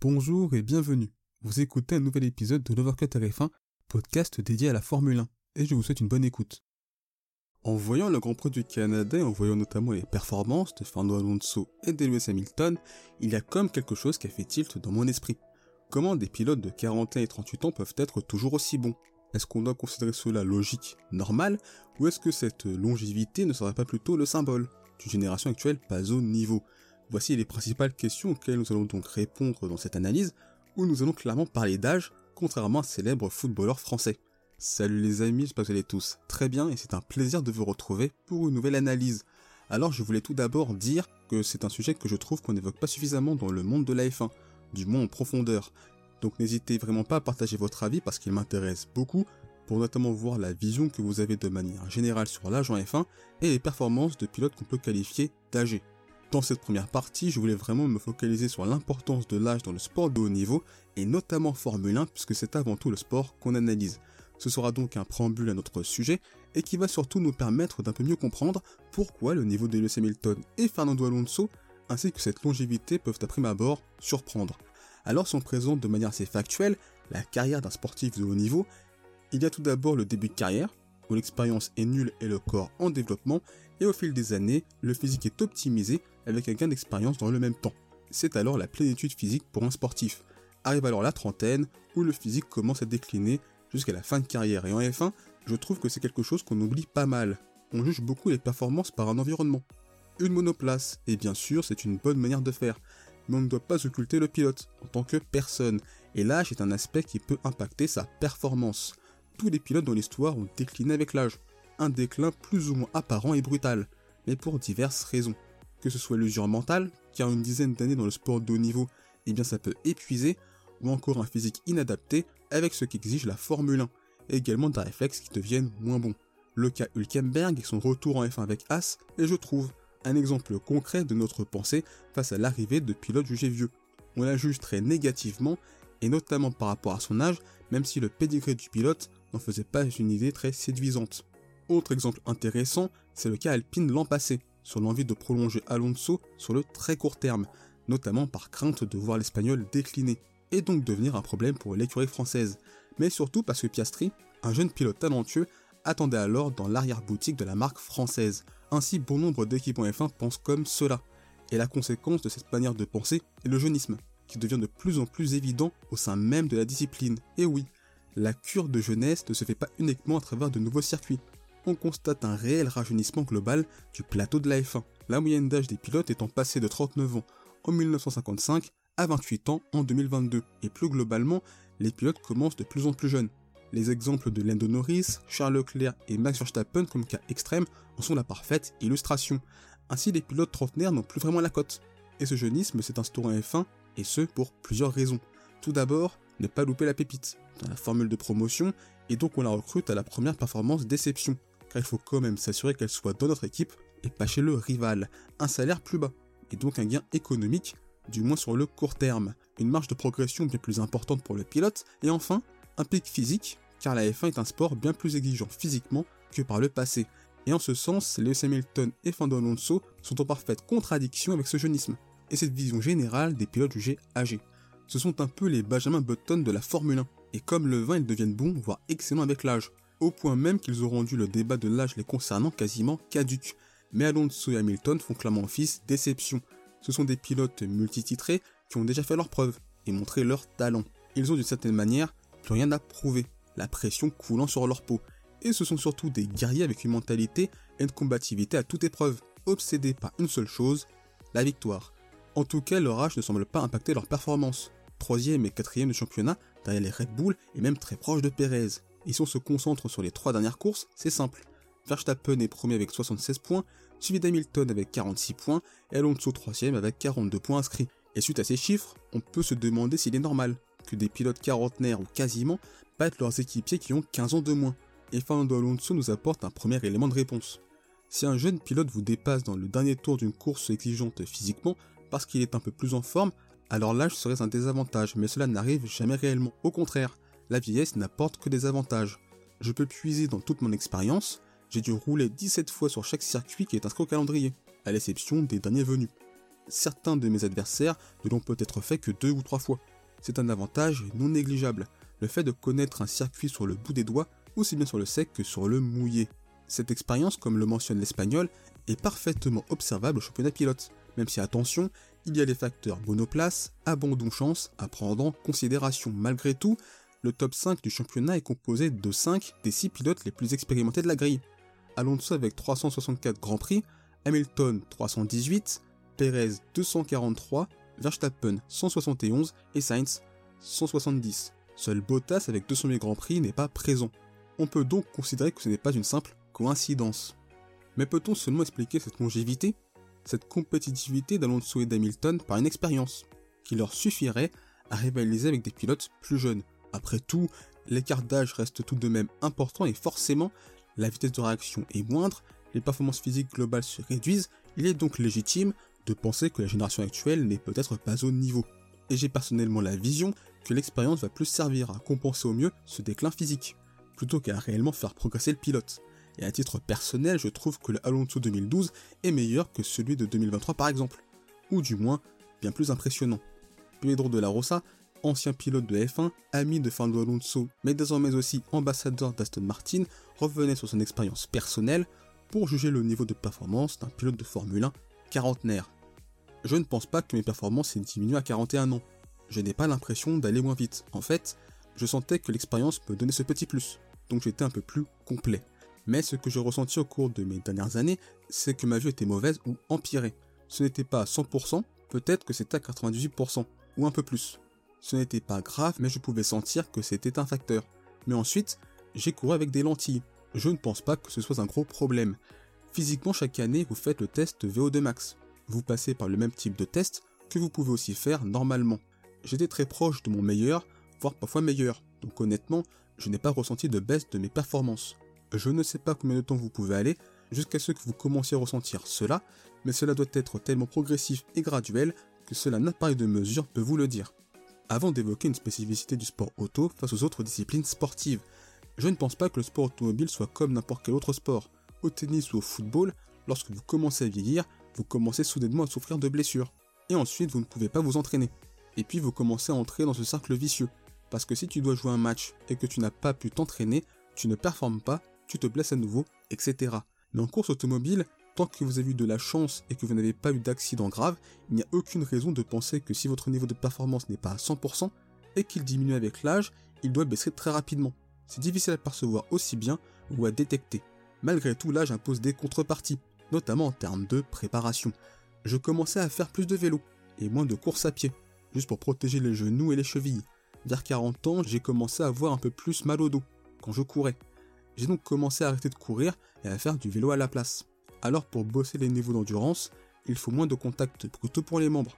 Bonjour et bienvenue. Vous écoutez un nouvel épisode de l'Overcut RF1, podcast dédié à la Formule 1, et je vous souhaite une bonne écoute. En voyant le Grand Prix du Canada en voyant notamment les performances de Fernando Alonso et de Hamilton, il y a comme quelque chose qui a fait tilt dans mon esprit. Comment des pilotes de 41 et 38 ans peuvent être toujours aussi bons? Est-ce qu'on doit considérer cela logique, normal, ou est-ce que cette longévité ne serait pas plutôt le symbole d'une génération actuelle pas au niveau? Voici les principales questions auxquelles nous allons donc répondre dans cette analyse, où nous allons clairement parler d'âge, contrairement à un célèbre footballeur français. Salut les amis, j'espère que vous allez tous très bien et c'est un plaisir de vous retrouver pour une nouvelle analyse. Alors je voulais tout d'abord dire que c'est un sujet que je trouve qu'on n'évoque pas suffisamment dans le monde de la F1, du moins en profondeur. Donc n'hésitez vraiment pas à partager votre avis parce qu'il m'intéresse beaucoup pour notamment voir la vision que vous avez de manière générale sur l'âge en F1 et les performances de pilotes qu'on peut qualifier d'âgés. Dans cette première partie, je voulais vraiment me focaliser sur l'importance de l'âge dans le sport de haut niveau, et notamment Formule 1, puisque c'est avant tout le sport qu'on analyse. Ce sera donc un préambule à notre sujet, et qui va surtout nous permettre d'un peu mieux comprendre pourquoi le niveau de Lewis Hamilton et Fernando Alonso, ainsi que cette longévité peuvent à prime abord surprendre. Alors si on présente de manière assez factuelle la carrière d'un sportif de haut niveau, il y a tout d'abord le début de carrière, où l'expérience est nulle et le corps en développement, et au fil des années, le physique est optimisé avec un gain d'expérience dans le même temps. C'est alors la plénitude physique pour un sportif. Arrive alors la trentaine, où le physique commence à décliner jusqu'à la fin de carrière. Et en F1, je trouve que c'est quelque chose qu'on oublie pas mal. On juge beaucoup les performances par un environnement. Une monoplace, et bien sûr, c'est une bonne manière de faire. Mais on ne doit pas occulter le pilote, en tant que personne. Et l'âge est un aspect qui peut impacter sa performance. Tous les pilotes dans l'histoire ont décliné avec l'âge un déclin plus ou moins apparent et brutal, mais pour diverses raisons. Que ce soit l'usure mentale, car une dizaine d'années dans le sport de haut niveau, eh bien ça peut épuiser, ou encore un physique inadapté avec ce qu'exige la Formule 1, et également des réflexes qui deviennent moins bons. Le cas Hülkenberg et son retour en F1 avec As est, je trouve, un exemple concret de notre pensée face à l'arrivée de pilotes jugés vieux. On la juge très négativement, et notamment par rapport à son âge, même si le pédigré du pilote n'en faisait pas une idée très séduisante. Autre exemple intéressant, c'est le cas Alpine l'an passé, sur l'envie de prolonger Alonso sur le très court terme, notamment par crainte de voir l'Espagnol décliner, et donc devenir un problème pour l'écurie française, mais surtout parce que Piastri, un jeune pilote talentueux, attendait alors dans l'arrière-boutique de la marque française. Ainsi, bon nombre d'équipes en F1 pensent comme cela. Et la conséquence de cette manière de penser est le jeunisme, qui devient de plus en plus évident au sein même de la discipline. Et oui, la cure de jeunesse ne se fait pas uniquement à travers de nouveaux circuits. On constate un réel rajeunissement global du plateau de la F1, la moyenne d'âge des pilotes étant passée de 39 ans en 1955 à 28 ans en 2022. Et plus globalement, les pilotes commencent de plus en plus jeunes. Les exemples de Lando Norris, Charles Leclerc et Max Verstappen comme cas extrême en sont la parfaite illustration. Ainsi, les pilotes trentenaires n'ont plus vraiment la cote. Et ce jeunisme s'est instauré en F1, et ce pour plusieurs raisons. Tout d'abord, ne pas louper la pépite dans la formule de promotion, et donc on la recrute à la première performance déception, car il faut quand même s'assurer qu'elle soit dans notre équipe et pas chez le rival, un salaire plus bas, et donc un gain économique, du moins sur le court terme, une marge de progression bien plus importante pour le pilote, et enfin, un pic physique, car la F1 est un sport bien plus exigeant physiquement que par le passé, et en ce sens, Lewis Hamilton et Fernando Alonso sont en parfaite contradiction avec ce jeunisme, et cette vision générale des pilotes jugés âgés ce sont un peu les Benjamin Button de la Formule 1. Et comme le vin, ils deviennent bons, voire excellents avec l'âge. Au point même qu'ils ont rendu le débat de l'âge les concernant quasiment caduque. Mais Alonso et Hamilton font clairement office déception. Ce sont des pilotes multititrés qui ont déjà fait leurs preuves et montré leur talent. Ils ont d'une certaine manière plus rien à prouver, la pression coulant sur leur peau. Et ce sont surtout des guerriers avec une mentalité et une combativité à toute épreuve, obsédés par une seule chose, la victoire. En tout cas, leur âge ne semble pas impacter leur performance troisième et quatrième du championnat derrière les Red Bull et même très proche de Perez. Et si on se concentre sur les trois dernières courses, c'est simple. Verstappen est premier avec 76 points, suivi d'Hamilton avec 46 points et Alonso troisième avec 42 points inscrits. Et suite à ces chiffres, on peut se demander s'il est normal que des pilotes quarantenaires ou quasiment battent leurs équipiers qui ont 15 ans de moins. Et Fernando Alonso nous apporte un premier élément de réponse. Si un jeune pilote vous dépasse dans le dernier tour d'une course exigeante physiquement parce qu'il est un peu plus en forme, alors l'âge serait un désavantage, mais cela n'arrive jamais réellement. Au contraire, la vieillesse n'apporte que des avantages. Je peux puiser dans toute mon expérience, j'ai dû rouler 17 fois sur chaque circuit qui est inscrit au calendrier, à l'exception des derniers venus. certains de mes adversaires ne l'ont peut-être fait que deux ou trois fois. C'est un avantage non négligeable, le fait de connaître un circuit sur le bout des doigts, aussi bien sur le sec que sur le mouillé. Cette expérience, comme le mentionne l'espagnol, est parfaitement observable au championnat pilote, même si attention, il y a les facteurs monoplace, abandon chance à prendre en considération. Malgré tout, le top 5 du championnat est composé de 5 des 6 pilotes les plus expérimentés de la grille. Alonso avec 364 Grands Prix, Hamilton 318, Perez 243, Verstappen 171 et Sainz 170. Seul Bottas avec 208 Grands Prix n'est pas présent. On peut donc considérer que ce n'est pas une simple coïncidence. Mais peut-on seulement expliquer cette longévité, cette compétitivité d'Alonso et d'Hamilton par une expérience, qui leur suffirait à rivaliser avec des pilotes plus jeunes? Après tout, l'écart d'âge reste tout de même important et forcément, la vitesse de réaction est moindre, les performances physiques globales se réduisent, il est donc légitime de penser que la génération actuelle n'est peut-être pas au niveau. Et j'ai personnellement la vision que l'expérience va plus servir à compenser au mieux ce déclin physique, plutôt qu'à réellement faire progresser le pilote. Et à titre personnel, je trouve que le Alonso 2012 est meilleur que celui de 2023 par exemple, ou du moins bien plus impressionnant. Pedro de la Rosa, ancien pilote de F1, ami de Fernando Alonso, mais désormais aussi ambassadeur d'Aston Martin, revenait sur son expérience personnelle pour juger le niveau de performance d'un pilote de Formule 1 quarantenaire. Je ne pense pas que mes performances aient diminué à 41 ans. Je n'ai pas l'impression d'aller moins vite. En fait, je sentais que l'expérience me donnait ce petit plus, donc j'étais un peu plus complet. Mais ce que je ressentis au cours de mes dernières années, c'est que ma vue était mauvaise ou empirée. Ce n'était pas à 100%, peut-être que c'était à 98%, ou un peu plus. Ce n'était pas grave, mais je pouvais sentir que c'était un facteur. Mais ensuite, j'ai couru avec des lentilles. Je ne pense pas que ce soit un gros problème. Physiquement, chaque année, vous faites le test VO2 max. Vous passez par le même type de test que vous pouvez aussi faire normalement. J'étais très proche de mon meilleur, voire parfois meilleur. Donc honnêtement, je n'ai pas ressenti de baisse de mes performances. Je ne sais pas combien de temps vous pouvez aller jusqu'à ce que vous commenciez à ressentir cela, mais cela doit être tellement progressif et graduel que cela n'a pas de mesure peut vous le dire. Avant d'évoquer une spécificité du sport auto face aux autres disciplines sportives, je ne pense pas que le sport automobile soit comme n'importe quel autre sport. Au tennis ou au football, lorsque vous commencez à vieillir, vous commencez soudainement à souffrir de blessures. Et ensuite, vous ne pouvez pas vous entraîner. Et puis, vous commencez à entrer dans ce cercle vicieux. Parce que si tu dois jouer un match et que tu n'as pas pu t'entraîner, tu ne performes pas, tu te blesses à nouveau, etc. Mais en course automobile, tant que vous avez eu de la chance et que vous n'avez pas eu d'accident grave, il n'y a aucune raison de penser que si votre niveau de performance n'est pas à 100% et qu'il diminue avec l'âge, il doit baisser très rapidement. C'est difficile à percevoir aussi bien ou à détecter. Malgré tout, l'âge impose des contreparties, notamment en termes de préparation. Je commençais à faire plus de vélo et moins de course à pied, juste pour protéger les genoux et les chevilles. Vers 40 ans, j'ai commencé à avoir un peu plus mal au dos quand je courais. J'ai donc commencé à arrêter de courir et à faire du vélo à la place. Alors pour bosser les niveaux d'endurance, il faut moins de contacts brutaux pour les membres.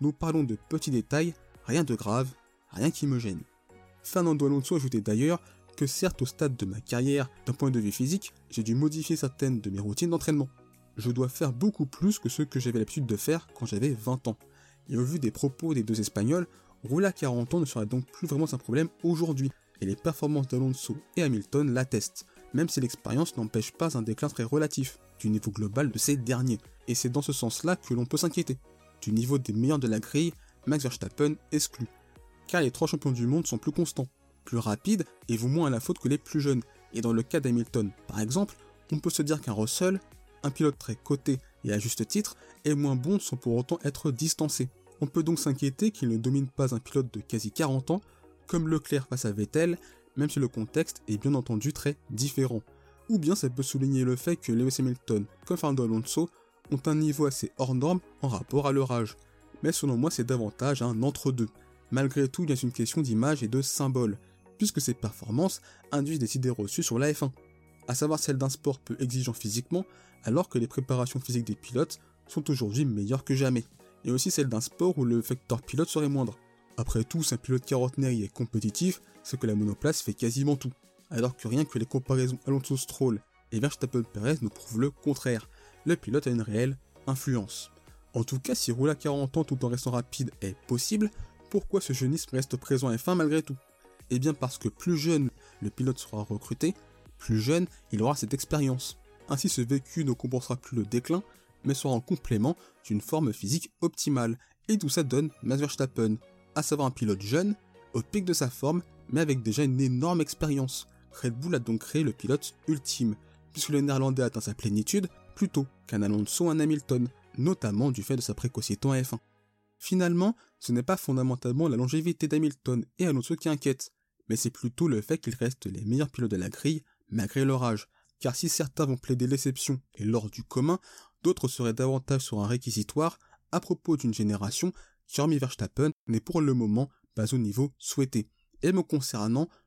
Nous parlons de petits détails, rien de grave, rien qui me gêne. Fernando Alonso ajoutait d'ailleurs que certes au stade de ma carrière, d'un point de vue physique, j'ai dû modifier certaines de mes routines d'entraînement. Je dois faire beaucoup plus que ce que j'avais l'habitude de faire quand j'avais 20 ans. Et au vu des propos des deux Espagnols, rouler à 40 ans ne serait donc plus vraiment un problème aujourd'hui, et les performances d'Alonso et Hamilton l'attestent, même si l'expérience n'empêche pas un déclin très relatif du niveau global de ces derniers, et c'est dans ce sens-là que l'on peut s'inquiéter. Du niveau des meilleurs de la grille, Max Verstappen exclut, car les trois champions du monde sont plus constants, plus rapides et vont moins à la faute que les plus jeunes, et dans le cas d'Hamilton par exemple, on peut se dire qu'un Russell, un pilote très coté et à juste titre, est moins bon sans pour autant être distancé. On peut donc s'inquiéter qu'il ne domine pas un pilote de quasi 40 ans, comme Leclerc face à Vettel, même si le contexte est bien entendu très différent. Ou bien ça peut souligner le fait que Lewis Hamilton, comme Fernando Alonso, ont un niveau assez hors norme en rapport à leur âge. Mais selon moi, c'est davantage un entre-deux. Malgré tout, il y a une question d'image et de symbole, puisque ces performances induisent des idées reçues sur la F1, à savoir celle d'un sport peu exigeant physiquement, alors que les préparations physiques des pilotes sont aujourd'hui meilleures que jamais, et aussi celle d'un sport où le facteur pilote serait moindre. Après tout, si un pilote quarantenaire y est compétitif, c'est que la monoplace fait quasiment tout, alors que rien que les comparaisons Alonso Stroll et Verstappen Perez nous prouvent le contraire, le pilote a une réelle influence. En tout cas, si rouler à 40 ans tout en restant rapide est possible, pourquoi ce jeunisme reste présent à F1 malgré tout? Eh bien parce que plus jeune le pilote sera recruté, plus jeune il aura cette expérience. Ainsi ce vécu ne compensera plus le déclin, mais sera en complément d'une forme physique optimale. Et tout ça donne Max Verstappen, à savoir un pilote jeune, au pic de sa forme, mais avec déjà une énorme expérience. Red Bull a donc créé le pilote ultime, puisque le néerlandais atteint sa plénitude plutôt qu'un Alonso ou un Hamilton, notamment du fait de sa précocité en F1. Finalement, ce n'est pas fondamentalement la longévité d'Hamilton et Alonso qui inquiète, mais c'est plutôt le fait qu'ils restent les meilleurs pilotes de la grille malgré leur âge, car si certains vont plaider l'exception et l'ordre du commun, d'autres seraient davantage sur un réquisitoire à propos d'une génération qui, hormis Verstappen, n'est pour le moment pas au niveau souhaité. Et me concernant,